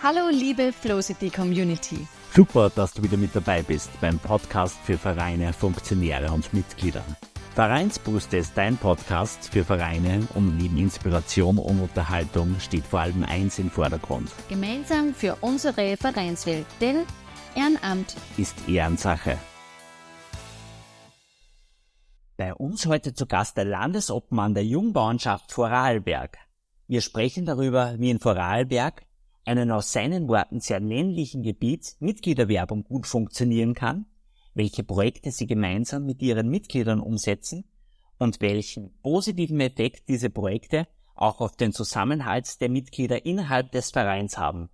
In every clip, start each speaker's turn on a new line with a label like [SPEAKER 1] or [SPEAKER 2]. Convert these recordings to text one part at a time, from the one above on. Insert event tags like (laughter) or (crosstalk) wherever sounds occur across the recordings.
[SPEAKER 1] Hallo liebe Flowcity Community.
[SPEAKER 2] Super, dass du wieder mit dabei bist beim Podcast für Vereine, Funktionäre und Mitglieder. Vereinsbrust ist dein Podcast für Vereine und neben Inspiration und Unterhaltung steht vor allem eins im Vordergrund.
[SPEAKER 1] Gemeinsam für unsere Vereinswelt, denn Ehrenamt
[SPEAKER 2] ist Ehrensache. Bei uns heute zu Gast der Landesobmann der Jungbauernschaft Vorarlberg. Wir sprechen darüber, wie in Vorarlberg einen aus seinen Worten sehr ländlichen Gebiet Mitgliederwerbung gut funktionieren kann, welche Projekte sie gemeinsam mit ihren Mitgliedern umsetzen und welchen positiven Effekt diese Projekte auch auf den Zusammenhalt der Mitglieder innerhalb des Vereins haben.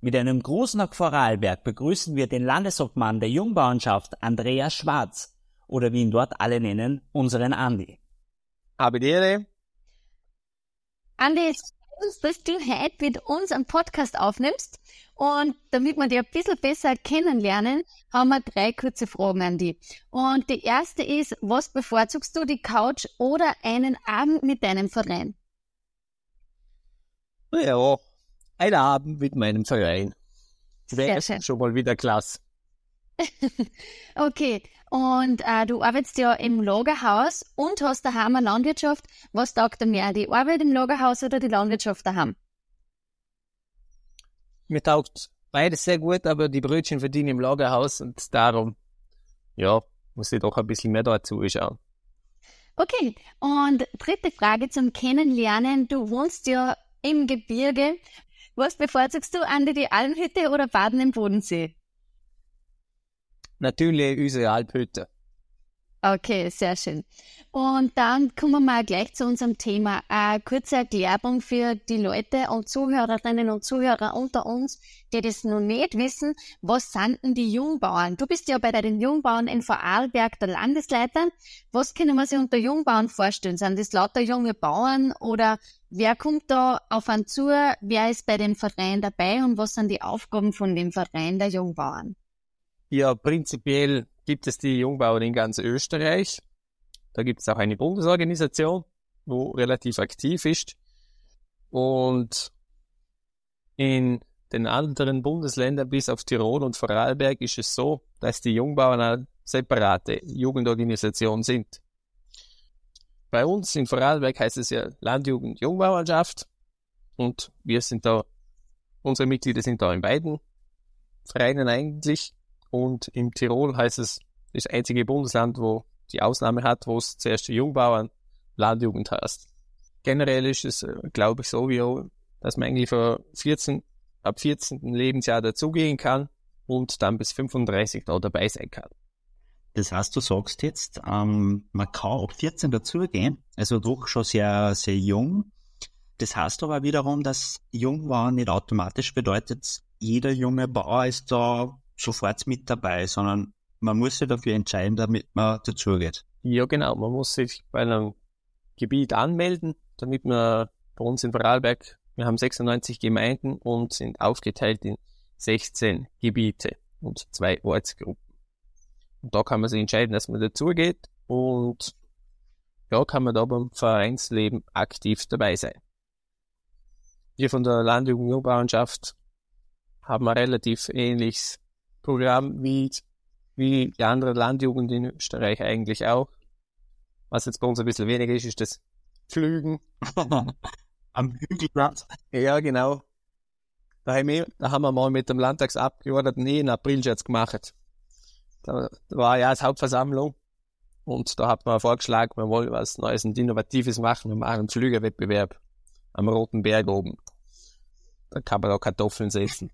[SPEAKER 2] Mit einem Gruß nach Vorarlberg begrüßen wir den Landesobmann der Jungbauernschaft Andreas Schwarz oder wie ihn dort alle nennen, unseren Andi.
[SPEAKER 3] Habe die Ehre.
[SPEAKER 1] Andi, uns, dass du heute mit uns einen Podcast aufnimmst. Und damit wir dich ein bisschen besser kennenlernen, haben wir drei kurze Fragen an dich. Und die erste ist, was bevorzugst du, die Couch oder einen Abend mit deinem Verein?
[SPEAKER 3] Ja, ein Abend mit meinem Verein. Wäre schon mal wieder klasse. (laughs)
[SPEAKER 1] okay, und äh, du arbeitest ja im Lagerhaus und hast daheim eine Landwirtschaft. Was taugt dir mehr, die Arbeit im Lagerhaus oder die Landwirtschaft daheim?
[SPEAKER 3] Mir taugt beides sehr gut, aber die Brötchen verdienen im Lagerhaus und darum, ja, muss ich doch ein bisschen mehr dazu schauen.
[SPEAKER 1] Okay, und dritte Frage zum Kennenlernen. Du wohnst ja im Gebirge. Was bevorzugst du, an die Almhütte oder Baden im Bodensee?
[SPEAKER 3] Natürlich unsere Alphütte.
[SPEAKER 1] Okay, sehr schön. Und dann kommen wir mal gleich zu unserem Thema. Eine kurze Erklärung für die Leute und Zuhörerinnen und Zuhörer unter uns, die das noch nicht wissen. Was sind denn die Jungbauern? Du bist ja bei den Jungbauern in Vorarlberg der Landesleiter. Was können wir sich unter Jungbauern vorstellen? Sind das lauter junge Bauern oder wer kommt da auf einen zu? Wer ist bei dem Verein dabei und was sind die Aufgaben von dem Verein der Jungbauern?
[SPEAKER 3] Ja, prinzipiell gibt es die Jungbauern in ganz Österreich. Da gibt es auch eine Bundesorganisation, wo relativ aktiv ist. Und in den anderen Bundesländern bis auf Tirol und Vorarlberg ist es so, dass die Jungbauern eine separate Jugendorganisation sind. Bei uns in Vorarlberg heißt es ja Landjugend Jungbauernschaft und wir sind da, unsere Mitglieder sind da in beiden Vereinen eigentlich. Und im Tirol heißt es, das einzige Bundesland, wo die Ausnahme hat, wo es zuerst die Jungbauern Landjugend heißt. Generell ist es, äh, glaube ich, so, wie dass man eigentlich für 14, ab 14. Lebensjahr dazugehen kann und dann bis 35 da dabei sein kann.
[SPEAKER 2] Das heißt, du sagst jetzt, ähm, man kann ab 14 dazugehen, also doch schon sehr, sehr jung. Das heißt aber wiederum, dass jung war nicht automatisch bedeutet, jeder junge Bauer ist da sofort mit dabei, sondern man muss sich dafür entscheiden, damit man dazugeht.
[SPEAKER 3] Ja, genau. Man muss sich bei einem Gebiet anmelden, damit man bei uns in Vorarlberg, wir haben 96 Gemeinden und sind aufgeteilt in 16 Gebiete und zwei Ortsgruppen. Und da kann man sich entscheiden, dass man dazugeht und ja, kann man da beim Vereinsleben aktiv dabei sein. Wir von der Landjugendbauernschaft haben ein relativ ähnliches Programm wie, wie die andere Landjugend in Österreich eigentlich auch. Was jetzt bei uns ein bisschen weniger ist, ist das Flügen. (laughs)
[SPEAKER 2] Am Hügelplatz.
[SPEAKER 3] Ja, genau. Da haben, wir, da haben wir mal mit dem Landtagsabgeordneten eh einen Aprilscherz gemacht. Da, da war ja als Hauptversammlung und da hat man vorgeschlagen, wir wollen was Neues und Innovatives machen. Wir machen einen Flügerwettbewerb am Roten Berg oben. Da kann man auch Kartoffeln setzen.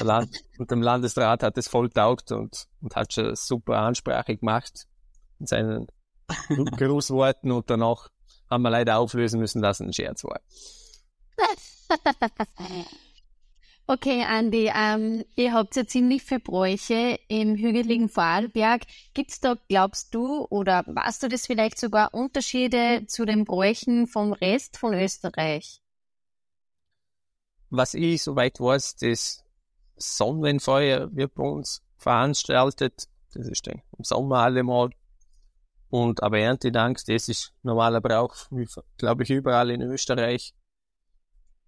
[SPEAKER 3] Land, und dem Landesrat hat es voll taugt und, und hat schon super Ansprache gemacht in seinen (laughs) Grußworten und danach haben wir leider auflösen müssen, dass es ein Scherz war. (laughs)
[SPEAKER 1] Okay, Andi, ähm, ihr habt ja ziemlich viele Bräuche im hügeligen Vorarlberg. Gibt es da, glaubst du, oder weißt du das vielleicht sogar Unterschiede zu den Bräuchen vom Rest von Österreich?
[SPEAKER 3] Was ich soweit weiß, das Sonnenfeuer wird bei uns veranstaltet. Das ist dann im Sommer allemal. Und aber Erntedank, das ist normaler Brauch, glaube ich, überall in Österreich.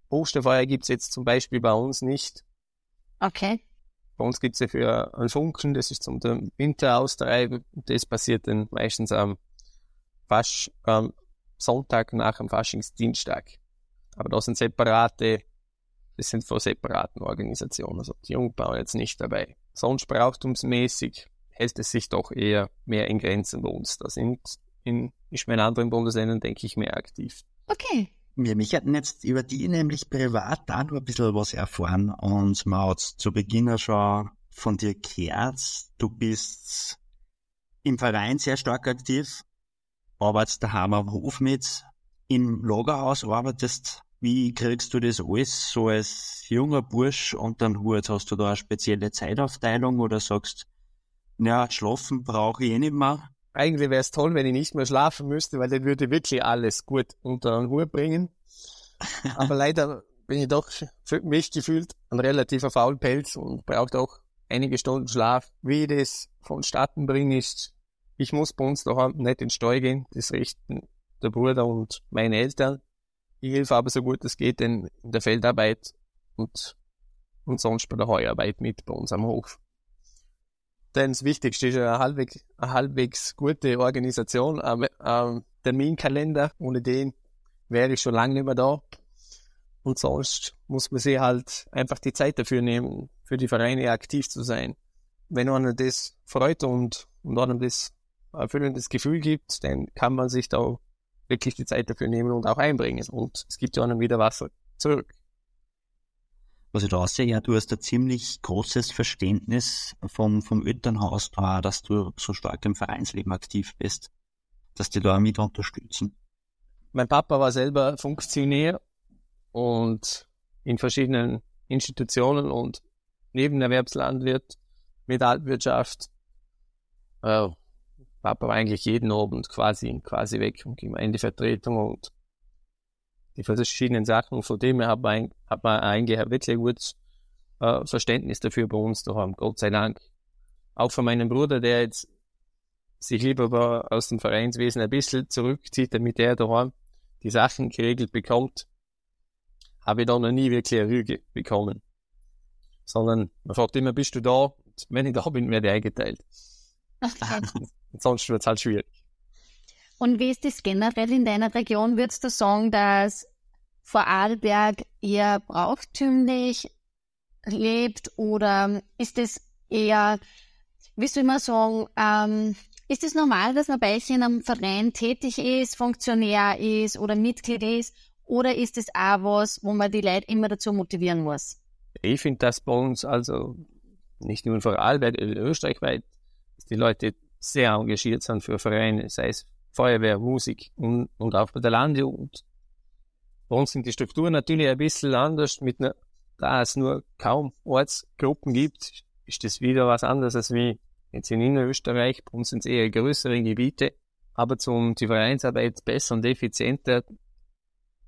[SPEAKER 3] Osterfeuer gibt's jetzt zum Beispiel bei uns nicht.
[SPEAKER 1] Okay.
[SPEAKER 3] Bei uns gibt's ja für einen Funken, das ist zum Winter austreiben. Das passiert dann meistens am Fasch, am Sonntag nach dem Faschingsdienstag. Aber das sind separate, das sind von separaten Organisationen. Also die Jungbauern jetzt nicht dabei. Sonst brauchtumsmäßig hält es sich doch eher mehr in Grenzen bei uns. Da sind in, ich meine, anderen Bundesländern, denke ich, mehr aktiv.
[SPEAKER 1] Okay.
[SPEAKER 2] Wir mich hätten jetzt über die nämlich privat da nur ein bisschen was erfahren und man hat zu Beginn schon von dir gehört, du bist im Verein sehr stark aktiv, arbeitest daheim am Hof mit, im Lagerhaus arbeitest. Wie kriegst du das alles so als junger Bursch und dann Hut? Hast du da eine spezielle Zeitaufteilung oder sagst, ja, schlafen brauche ich eh nicht mehr?
[SPEAKER 3] Eigentlich wäre es toll, wenn ich nicht mehr schlafen müsste, weil dann würde wirklich alles gut unter den Hut bringen. (laughs) Aber leider bin ich doch für mich gefühlt ein relativer Faulpelz und brauche auch einige Stunden Schlaf. Wie ich das vonstatten bringe, ist, ich muss bei uns daheim nicht in den Stall gehen. Das richten der Bruder und meine Eltern. Ich helfe aber so gut es geht in der Feldarbeit und, und sonst bei der Heuarbeit mit bei uns am Hof. Denn das Wichtigste ist eine halbwegs, eine halbwegs gute Organisation, ein, ein Terminkalender. Ohne den wäre ich schon lange nicht mehr da. Und sonst muss man sich halt einfach die Zeit dafür nehmen, für die Vereine aktiv zu sein. Wenn einem das freut und, und einem das erfüllendes Gefühl gibt, dann kann man sich da wirklich die Zeit dafür nehmen und auch einbringen. Und es gibt ja einem wieder was zurück
[SPEAKER 2] was ich da aussehe, ja, du hast ein ziemlich großes Verständnis vom, vom Elternhaus da, dass du so stark im Vereinsleben aktiv bist, dass die da mit unterstützen.
[SPEAKER 3] Mein Papa war selber Funktionär und in verschiedenen Institutionen und Nebenerwerbslandwirt mit Altwirtschaft. Äh, Papa war eigentlich jeden Abend quasi, quasi weg und Gemeindevertretung und die verschiedenen Sachen. Von dem her hat man, hat man eigentlich ein wirklich gutes äh, Verständnis dafür bei uns daheim, Gott sei Dank. Auch von meinem Bruder, der jetzt sich lieber aus dem Vereinswesen ein bisschen zurückzieht, damit er daheim die Sachen geregelt bekommt, habe ich da noch nie wirklich eine Rüge bekommen. Sondern man fragt immer, bist du da? Und wenn ich da bin, werde ich eingeteilt. Okay. (laughs) (laughs) Sonst wird es halt schwierig.
[SPEAKER 1] Und wie ist das generell in deiner Region? Würdest du sagen, dass Vorarlberg eher brauchtümlich lebt oder ist es eher, wie soll man sagen, ähm, ist es normal, dass man bei euch in einem Verein tätig ist, Funktionär ist oder Mitglied ist? Oder ist es auch was, wo man die Leute immer dazu motivieren muss?
[SPEAKER 3] Ich finde das bei uns, also nicht nur in Vorarlberg, in Österreich dass die Leute sehr engagiert sind für Vereine, sei es Feuerwehr, Musik und, und auch bei der Landjugend. Bei uns sind die Strukturen natürlich ein bisschen anders, mit einer, da es nur kaum Ortsgruppen gibt, ist das wieder was anderes als wie jetzt in Innerösterreich. Bei uns sind es eher größere Gebiete, aber zum die Vereinsarbeit besser und effizienter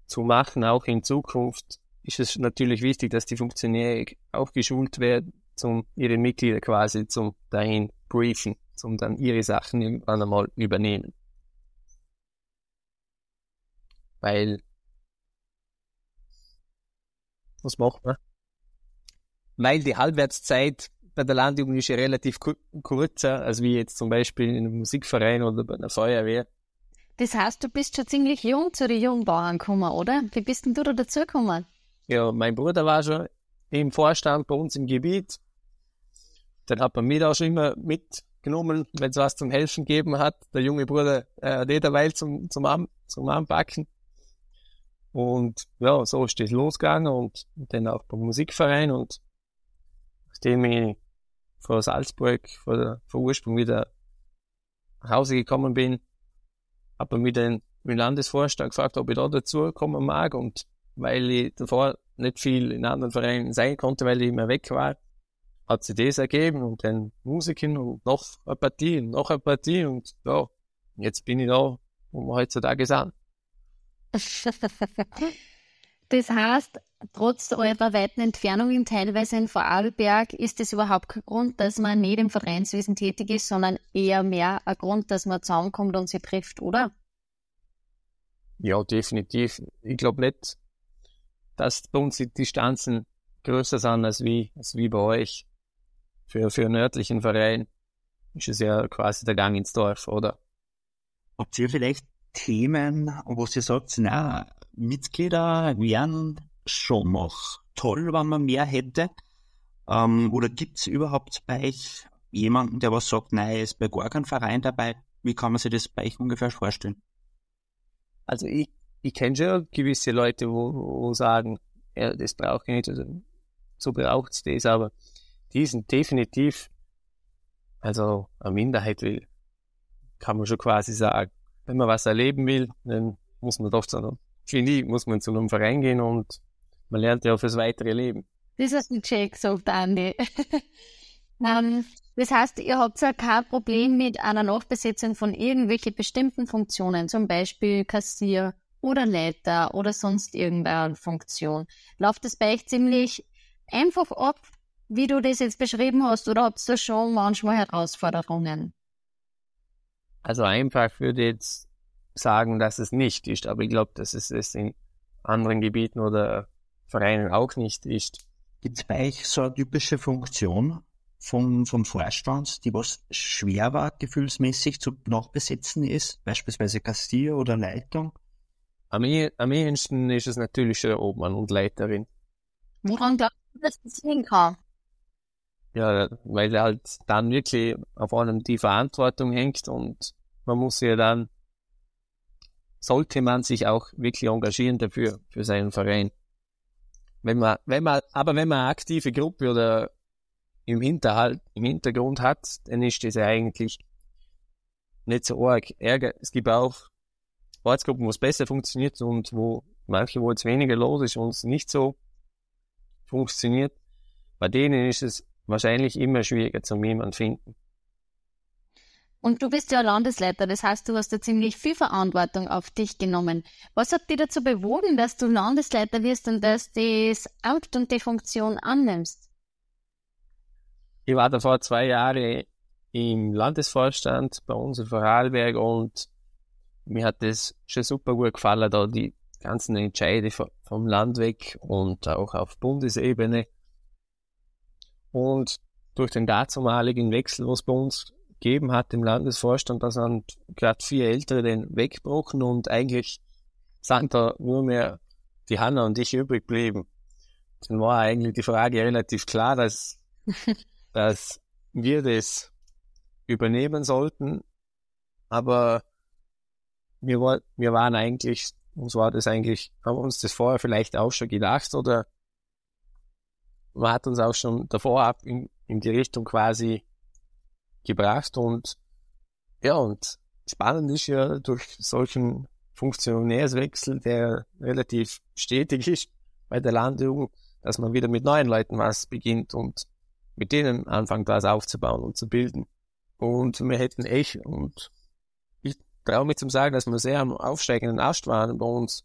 [SPEAKER 3] zu machen, auch in Zukunft, ist es natürlich wichtig, dass die Funktionäre auch geschult werden, zum ihre Mitglieder quasi zum dahin briefen, zum dann ihre Sachen irgendwann einmal übernehmen weil was macht man? Weil die Halbwertszeit bei der Landjugend ist ja relativ kurzer, als wie jetzt zum Beispiel in einem Musikverein oder bei einer Feuerwehr.
[SPEAKER 1] Das heißt, du bist schon ziemlich jung zu den Jungbauern gekommen, oder? Wie bist denn du da dazugekommen?
[SPEAKER 3] Ja, mein Bruder war schon im Vorstand bei uns im Gebiet. Dann hat man mich auch schon immer mitgenommen, wenn es was zum Helfen gegeben hat. Der junge Bruder äh, hat jederweil zum, zum, An zum Anpacken. Und ja, so ist das losgegangen und dann auch beim Musikverein und nachdem ich von Salzburg, von, der, von Ursprung wieder nach Hause gekommen bin, habe ich mich dann im Landesvorstand gefragt, ob ich da dazu kommen mag und weil ich davor nicht viel in anderen Vereinen sein konnte, weil ich immer weg war, hat sich das ergeben und dann Musiken und noch eine Partie und noch eine Partie und ja, jetzt bin ich da, wo wir heutzutage sind. (laughs)
[SPEAKER 1] Das heißt, trotz eurer weiten Entfernungen teilweise in Vorarlberg ist es überhaupt kein Grund, dass man nicht im Vereinswesen tätig ist, sondern eher mehr ein Grund, dass man zusammenkommt und sich trifft, oder?
[SPEAKER 3] Ja, definitiv. Ich glaube nicht, dass bei uns die Distanzen größer sind als wie, als wie bei euch. Für, für einen nördlichen Verein ist es ja quasi der Gang ins Dorf, oder?
[SPEAKER 2] Habt ihr vielleicht Themen, wo ihr sagt, na, Mitglieder wären schon noch toll, wenn man mehr hätte? Ähm, oder gibt's überhaupt bei euch jemanden, der was sagt, nein, ist bei gar keinem Verein dabei? Wie kann man sich das bei euch ungefähr vorstellen?
[SPEAKER 3] Also ich, ich kenne schon gewisse Leute, wo, wo sagen, ja, das brauche ich nicht, also so braucht's das, aber die sind definitiv, also eine Minderheit will, kann man schon quasi sagen. Wenn man was erleben will, dann muss man doch zu einem, finde ich, muss man zu einem Verein gehen und man lernt ja fürs weitere Leben.
[SPEAKER 1] Das hast du Jake gesagt, Andi. um, (laughs) ähm, das heißt, ihr habt ja kein Problem mit einer Nachbesetzung von irgendwelchen bestimmten Funktionen, zum Beispiel Kassier oder Leiter oder sonst irgendeine Funktion. Läuft das bei euch ziemlich einfach ab, wie du das jetzt beschrieben hast, oder habt ihr schon manchmal Herausforderungen?
[SPEAKER 3] Also einfach würde ich jetzt sagen, dass es nicht ist, aber ich glaube, dass es es in anderen Gebieten oder Vereinen auch nicht ist.
[SPEAKER 2] Gibt es bei euch so eine typische Funktion vom, vom Vorstand, die was schwer war, gefühlsmäßig zu nachbesetzen ist, beispielsweise Kastier oder Leitung?
[SPEAKER 3] Am, eh, am ehesten ist es natürlich schon Obmann und Leiterin.
[SPEAKER 1] Woran glaubst du, dass das hinkommt?
[SPEAKER 3] Ja, weil halt dann wirklich auf einem die Verantwortung hängt und man muss ja dann, sollte man sich auch wirklich engagieren dafür, für seinen Verein. Wenn man, wenn man, aber wenn man eine aktive Gruppe oder im Hinterhalt, im Hintergrund hat, dann ist das ja eigentlich nicht so arg Ärger. Es gibt auch Ortsgruppen, wo es besser funktioniert und wo manche, wo jetzt weniger los ist und es nicht so funktioniert. Bei denen ist es wahrscheinlich immer schwieriger zum jemand finden.
[SPEAKER 1] Und du bist ja Landesleiter, das heißt, du hast ja ziemlich viel Verantwortung auf dich genommen. Was hat dich dazu bewogen, dass du Landesleiter wirst und dass das Amt und die Funktion annimmst?
[SPEAKER 3] Ich war da vor zwei Jahren im Landesvorstand bei uns in Vorarlberg und mir hat das schon super gut gefallen, da die ganzen Entscheide vom Land weg und auch auf Bundesebene. Und durch den dazumaligen Wechsel, was bei uns gegeben hat im Landesvorstand, da sind gerade vier Ältere den weggebrochen und eigentlich sind da nur mehr die Hanna und ich übrig geblieben. Dann war eigentlich die Frage relativ klar, dass, (laughs) dass wir das übernehmen sollten, aber wir, war, wir waren eigentlich, uns war das eigentlich, haben uns das vorher vielleicht auch schon gedacht oder man hat uns auch schon davor ab in, in die Richtung quasi gebracht und ja, und spannend ist ja durch solchen Funktionärswechsel, der relativ stetig ist bei der Landjugend, dass man wieder mit neuen Leuten was beginnt und mit denen anfängt, was aufzubauen und zu bilden. Und wir hätten echt, und ich traue mich zum sagen, dass wir sehr am aufsteigenden Ast waren bei uns,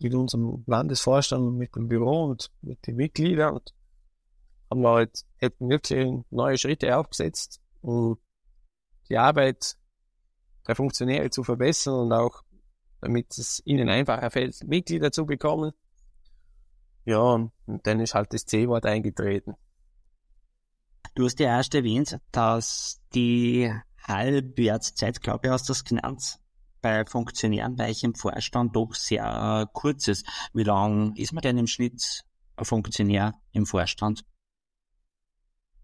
[SPEAKER 3] mit unserem Landesvorstand, mit dem Büro und mit den Mitgliedern und haben wir halt, hätten wirklich neue Schritte aufgesetzt, um die Arbeit der Funktionäre zu verbessern und auch damit es ihnen einfacher fällt, Mitglieder zu bekommen. Ja, und dann ist halt das C-Wort eingetreten.
[SPEAKER 2] Du hast ja erst erwähnt, dass die Halbwertszeit, glaube ich, hast du das genannt, bei Funktionären bei euch im Vorstand doch sehr kurz ist. Wie lang ist man denn im Schnitt ein Funktionär im Vorstand?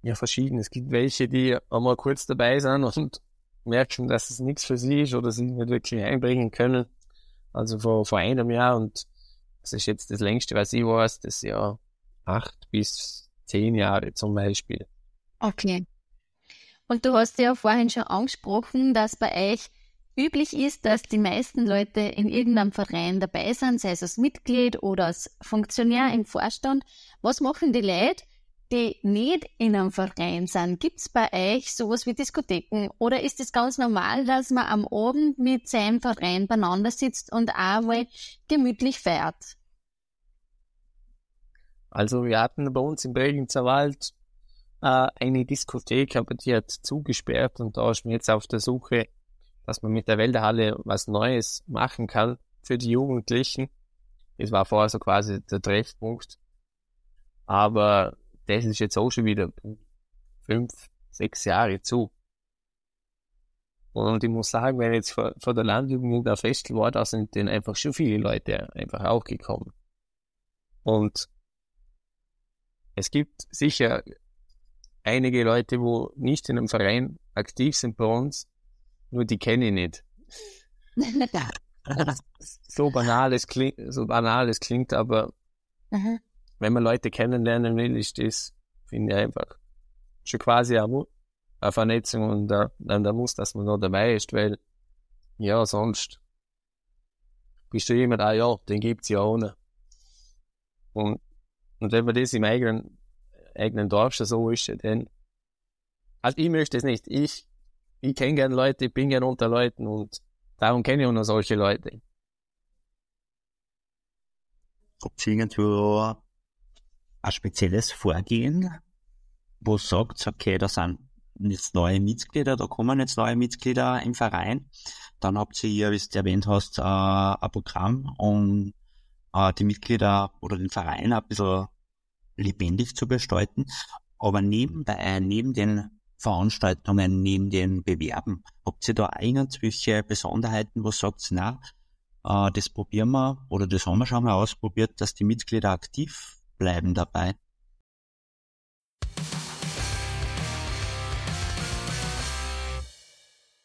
[SPEAKER 3] Ja, verschieden. Es gibt welche, die einmal kurz dabei sind und merken, dass es nichts für sie ist oder sie nicht wirklich einbringen können. Also vor, vor einem Jahr und das ist jetzt das längste, was ich weiß, das Jahr acht bis zehn Jahre zum Beispiel.
[SPEAKER 1] Okay. Und du hast ja vorhin schon angesprochen, dass bei euch üblich ist, dass die meisten Leute in irgendeinem Verein dabei sind, sei es als Mitglied oder als Funktionär im Vorstand. Was machen die Leute, die nicht in einem Verein sind, gibt es bei euch sowas wie Diskotheken? Oder ist es ganz normal, dass man am Abend mit seinem Verein beieinander sitzt und auch mal gemütlich fährt?
[SPEAKER 3] Also wir hatten bei uns im Bregenzer Wald äh, eine Diskothek, aber die hat zugesperrt und da ist man jetzt auf der Suche, dass man mit der Wälderhalle was Neues machen kann für die Jugendlichen. Das war vorher so quasi der Treffpunkt. Aber das ist jetzt auch schon wieder fünf, sechs Jahre zu. Und ich muss sagen, wenn jetzt vor, vor der Landjugend der Festival war, da sind dann einfach schon viele Leute einfach auch gekommen. Und es gibt sicher einige Leute, wo nicht in einem Verein aktiv sind bei uns, nur die kenne ich nicht. (laughs) so banal es klingt, so banal es klingt, aber mhm. Wenn man Leute kennenlernen will, ist das, finde ich einfach schon quasi eine, eine Vernetzung und da, dann da muss, dass man noch dabei ist, weil ja, sonst bist du jemand, ah ja, den gibt's ja ohne. Und, und wenn man das im eigenen, eigenen Dorf schon so ist, dann, also ich möchte es nicht. Ich, ich kenne gerne Leute, ich bin gerne unter Leuten und Darum kenne ich auch noch solche Leute.
[SPEAKER 2] Ihr irgendwo ein spezielles Vorgehen, wo sagt, okay, da sind jetzt neue Mitglieder, da kommen jetzt neue Mitglieder im Verein. Dann habt ihr, wie du erwähnt hast, äh, ein Programm, um äh, die Mitglieder oder den Verein ein bisschen lebendig zu gestalten. Aber nebenbei, neben den Veranstaltungen neben den Bewerben? Habt ihr da irgendwelche Besonderheiten, wo sagt, na, äh, das probieren wir oder das haben wir schon mal ausprobiert, dass die Mitglieder aktiv bleiben dabei?